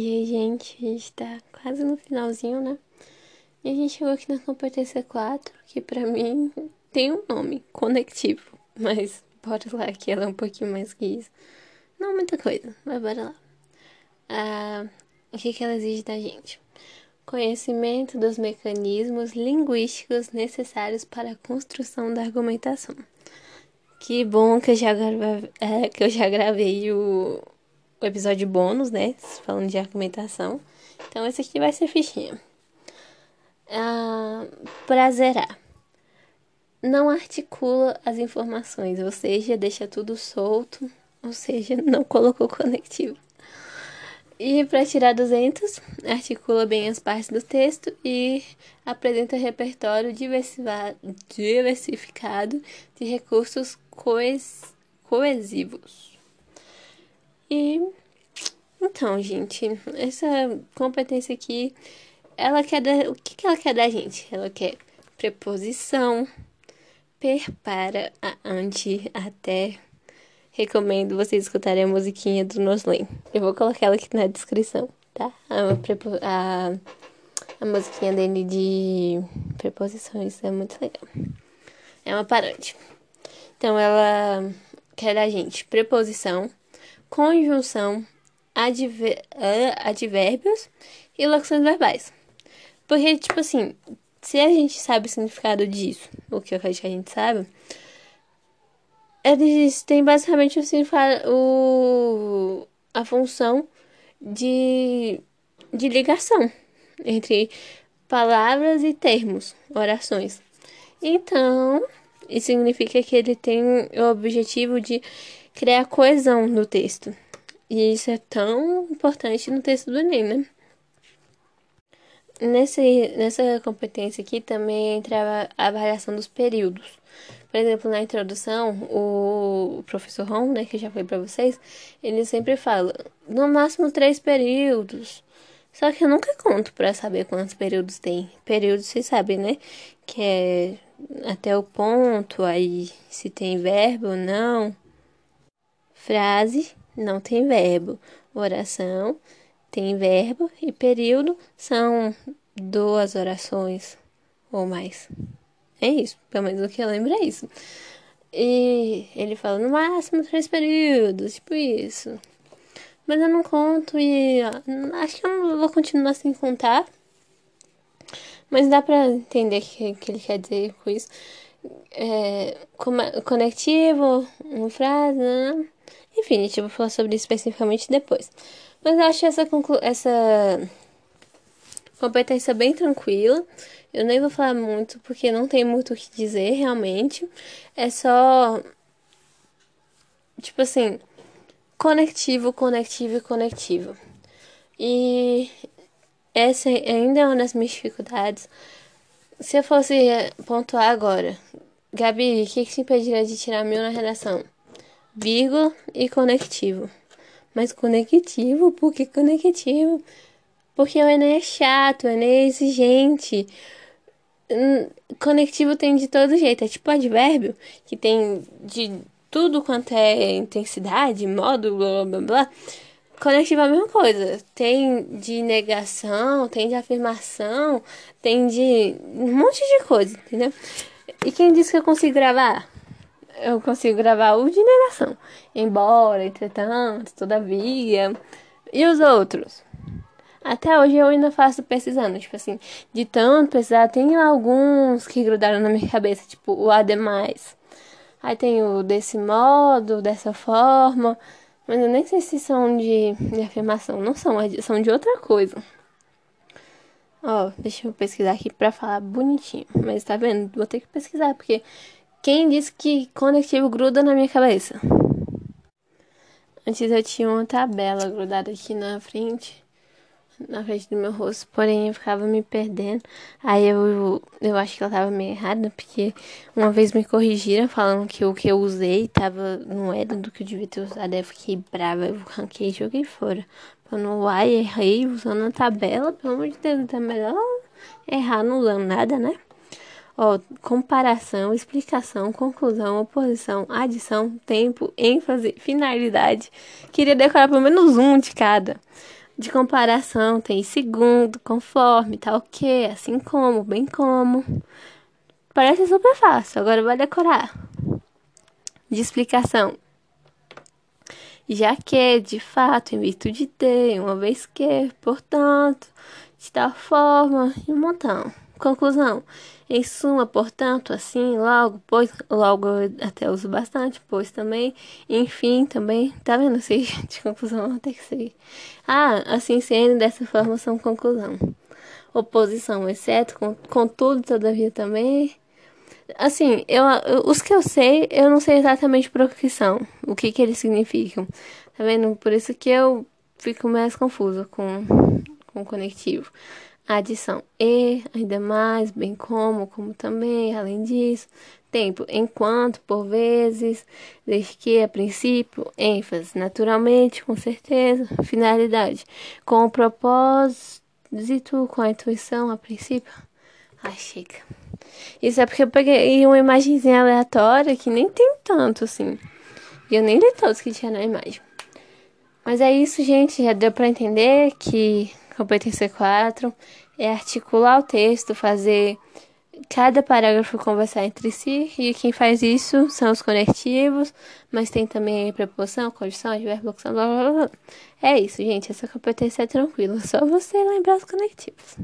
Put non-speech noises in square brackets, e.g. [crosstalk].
E aí, gente, a gente tá quase no finalzinho, né? E a gente chegou aqui na competência 4, que pra mim [laughs] tem um nome, conectivo. Mas bora lá, que ela é um pouquinho mais que isso. Não muita coisa, mas bora lá. Ah, o que, que ela exige da gente? Conhecimento dos mecanismos linguísticos necessários para a construção da argumentação. Que bom que eu já, grave... é, que eu já gravei o o episódio bônus, né? Falando de argumentação. Então, esse aqui vai ser fichinha. Ah, prazerar. Não articula as informações, ou seja, deixa tudo solto, ou seja, [laughs] não colocou conectivo. E para tirar 200, articula bem as partes do texto e apresenta repertório diversificado de recursos coesivos. E então, gente, essa competência aqui, ela quer o que, que ela quer da gente? Ela quer preposição, per, para, a, ante, até. Recomendo vocês escutarem a musiquinha do Noslen. Eu vou colocar ela aqui na descrição, tá? A, a, a musiquinha dele de preposições é muito legal. É uma paródia. Então, ela quer da gente preposição conjunção, adver, advérbios e locuções verbais. Porque, tipo assim, se a gente sabe o significado disso, o que eu acho que a gente sabe, eles têm basicamente o o, a função de, de ligação entre palavras e termos, orações. Então, isso significa que ele tem o objetivo de criar coesão no texto. E isso é tão importante no texto do Enem, né? Nesse, nessa competência aqui também entra a avaliação dos períodos. Por exemplo, na introdução, o professor Ron, né, que já foi para vocês, ele sempre fala, no máximo três períodos. Só que eu nunca conto para saber quantos períodos tem. Períodos, vocês sabem, né? Que é até o ponto, aí se tem verbo ou não. Frase não tem verbo. Oração tem verbo e período são duas orações ou mais. É isso, pelo menos o que eu lembro é isso. E ele fala no máximo três períodos, tipo isso. Mas eu não conto e acho que eu não vou continuar sem contar. Mas dá pra entender o que, que ele quer dizer com isso. É, conectivo, uma frase, né? Enfim, gente vai falar sobre isso especificamente depois. Mas eu acho essa, essa competência bem tranquila. Eu nem vou falar muito porque não tem muito o que dizer realmente. É só. Tipo assim. Conectivo, conectivo e conectivo. E essa ainda é uma das minhas dificuldades. Se eu fosse pontuar agora, Gabi, o que, que te impediria de tirar mil na redação? Vírgula e conectivo. Mas conectivo, por que conectivo? Porque o Enem é chato, o Enem é exigente. Hum, conectivo tem de todo jeito, é tipo advérbio, que tem de tudo quanto é intensidade, modo, blá blá blá. Conectivo é a mesma coisa. Tem de negação, tem de afirmação, tem de um monte de coisa, entendeu? E quem disse que eu consigo gravar? Eu consigo gravar o de negação. Embora, entretanto, todavia. E os outros? Até hoje eu ainda faço pesquisando, tipo assim, de tanto pesquisar, tem alguns que grudaram na minha cabeça, tipo o ademais. Aí tem o desse modo, dessa forma, mas eu nem sei se são de, de afirmação, não são, são de outra coisa. Ó, deixa eu pesquisar aqui pra falar bonitinho, mas tá vendo? Vou ter que pesquisar, porque quem disse que conectivo gruda na minha cabeça? Antes eu tinha uma tabela grudada aqui na frente, na frente do meu rosto, porém eu ficava me perdendo. Aí eu, eu acho que ela tava meio errada, porque uma vez me corrigiram falando que o que eu usei tava, não era do que eu devia ter usado. Aí eu fiquei brava, eu ranquei e joguei fora. Falando, uai, errei usando a tabela, pelo amor de Deus, é melhor errar não usando nada, né? Ó, comparação, explicação, conclusão, oposição, adição, tempo, ênfase, finalidade. Queria decorar pelo menos um de cada. De comparação, tem segundo, conforme, tal que, assim como, bem como. Parece super fácil, agora vai decorar. De explicação. Já que, de fato, em virtude de, uma vez que, portanto, de tal forma, e um montão. Conclusão. Em suma, portanto, assim, logo, pois, logo até uso bastante, pois também, enfim, também, tá vendo? Se [laughs] de conclusão tem que ser. Ah, assim sendo, dessa forma são conclusão. Oposição, exceto, contudo, todavia também. Assim, eu, os que eu sei, eu não sei exatamente por que são, o que que eles significam. Tá vendo? Por isso que eu fico mais confusa com, com o conectivo adição e, ainda mais, bem como, como também, além disso, tempo, enquanto, por vezes, desde que, a princípio, ênfase, naturalmente, com certeza, finalidade, com o propósito, com a intuição, a princípio. Ai, chega. Isso é porque eu peguei uma imagenzinha aleatória que nem tem tanto, assim. E eu nem li todos que tinha na imagem. Mas é isso, gente. Já deu para entender que competência 4 é articular o texto, fazer cada parágrafo conversar entre si, e quem faz isso são os conectivos, mas tem também preposição, condição, advérbio, blá blá blá. É isso, gente, essa competência é tranquila, só você lembrar os conectivos.